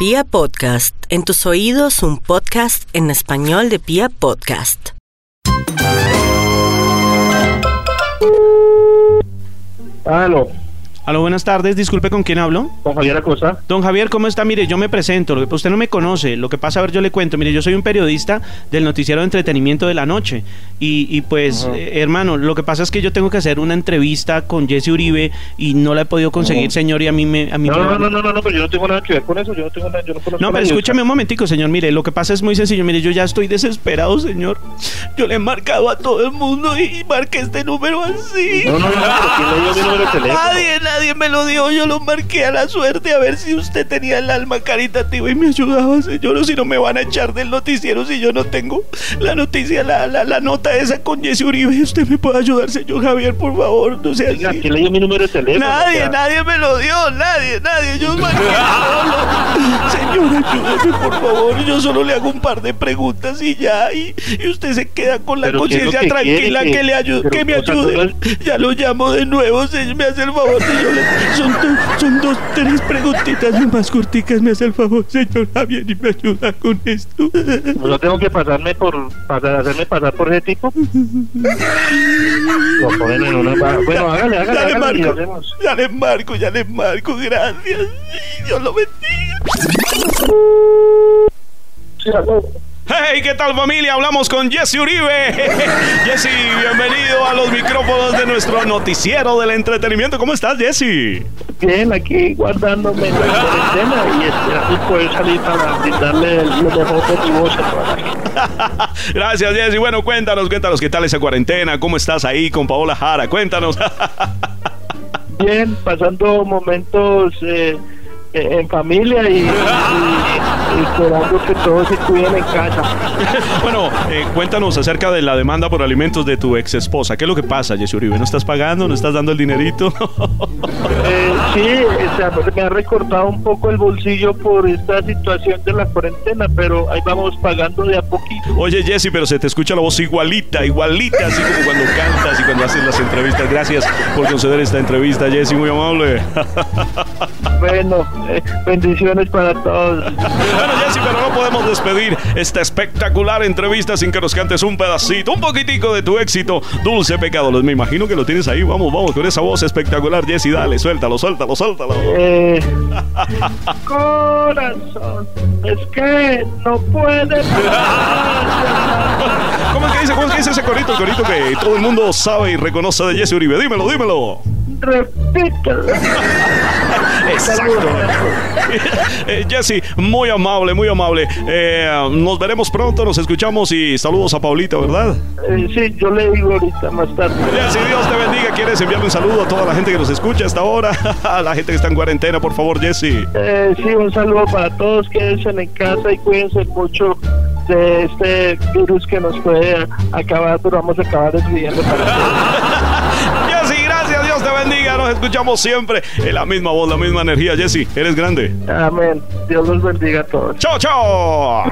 Pia Podcast, en tus oídos un podcast en español de Pia Podcast. Aló, Aló, buenas tardes. Disculpe, ¿con quién hablo? con Javier Acosta. Don Javier, ¿cómo está? Mire, yo me presento. Lo que usted no me conoce. Lo que pasa, a ver, yo le cuento. Mire, yo soy un periodista del noticiero de entretenimiento de la noche. Y, y pues, eh, hermano, lo que pasa es que yo tengo que hacer una entrevista con Jesse Uribe y no la he podido conseguir, Ajá. señor, y a mí me... A mí No, me- no, no, no, no, no, pero yo no tengo nada que ver con eso. Yo no tengo nada, yo no conozco No, pero escúchame un momentico, señor. Mire, lo que pasa es muy sencillo. Mire, yo ya estoy desesperado, señor. Yo le he marcado a todo el mundo y marqué este número así. No, no, no, pero ¿quién le dio mi número de teléfono? Nadie, nadie me lo dio. Yo lo marqué a la suerte a ver si usted tenía el alma caritativa y me ayudaba, señor. O si no me van a echar del noticiero si yo no tengo la noticia, la, la, la nota esa con Jesse Uribe. Usted me puede ayudar, señor Javier, por favor. No sea así. ¿quién le dio mi número de teléfono? Nadie, O sea, nadie me lo dio, nadie, nadie. Yo marqué. Señor, ayúdeme, por favor. Yo solo le hago un par de preguntas y ya. Y, y usted se queda con la Pero ¿qué es lo conciencia que tranquila quiere que, que- le ayude, que me ayude. Ya lo llamo de nuevo, señor. Me hace el favor. Le- son, dos, son dos, tres preguntitas más corticas. Me hace el favor, señor Javier, y me ayuda con esto. ¿No tengo que pasarme por, pasar, hacerme pasar por ese tipo? Lo ponen en una... ba- Bueno, hágale, hágale, Ya le hágale y marco, ya le marco, ya le marco. Gracias. Dios lo bendiga. Hey, ¿qué tal familia? Hablamos con Jesse Uribe. Jesse, bienvenido a los micrófonos de nuestro noticiero del entretenimiento. ¿Cómo estás, Jesse? Bien, aquí guardándome en la cuarentena y esperando poder salir para brindarle lo mejor de mi voz a. Gracias, Jesse. Bueno, cuéntanos, cuéntanos qué tal esa cuarentena, cómo estás ahí con Paola Jara. Cuéntanos. Bien, pasando momentos eh, en familia y- y esperando que todos se cuiden en casa. bueno, eh, cuéntanos acerca de la demanda por alimentos de tu ex esposa. ¿Qué es lo que pasa, Jesse Uribe? ¿No estás pagando? ¿No estás dando el dinerito? Eh, sí, o sea, me ha recortado un poco el bolsillo por esta situación de la cuarentena, pero ahí vamos pagando de a poquito. Oye, Jesse, pero se te escucha la voz igualita, igualita, así como cuando cantas entrevistas. Gracias por conceder esta entrevista, Jesse, muy amable. Bueno, eh, bendiciones para todos. Bueno, Jesse, pero no podemos despedir esta espectacular entrevista sin que nos cantes un pedacito, un poquitico de tu éxito, Dulce Pecado. Me imagino que lo tienes ahí. Vamos, vamos, con esa voz espectacular, Jesse, dale, suéltalo, suéltalo, suéltalo. Eh, corazón, es que no puede parar. ¿Cómo es ese corito? El corito que todo el mundo sabe y reconoce de Jesse Uribe. Dímelo, dímelo. Repítelo. Exacto. Eh, Jesse, muy amable, muy amable. Eh, nos veremos pronto, nos escuchamos y saludos a Paulita, ¿verdad? Eh, sí, yo le digo ahorita más tarde. Jesse, Dios te bendiga. ¿Quieres enviarle un saludo a toda la gente que nos escucha hasta ahora? A la gente que está en cuarentena, por favor, Jesse. Eh, sí, un saludo para todos, quédense en casa y cuídense mucho de este virus que nos puede acabar, pero vamos a acabar escribiendo para. Jesse, gracias, Dios te bendiga. Nos escuchamos siempre en la misma voz, la misma energía. Jesse, eres grande. Amén. Dios los bendiga a todos. Chao, chao.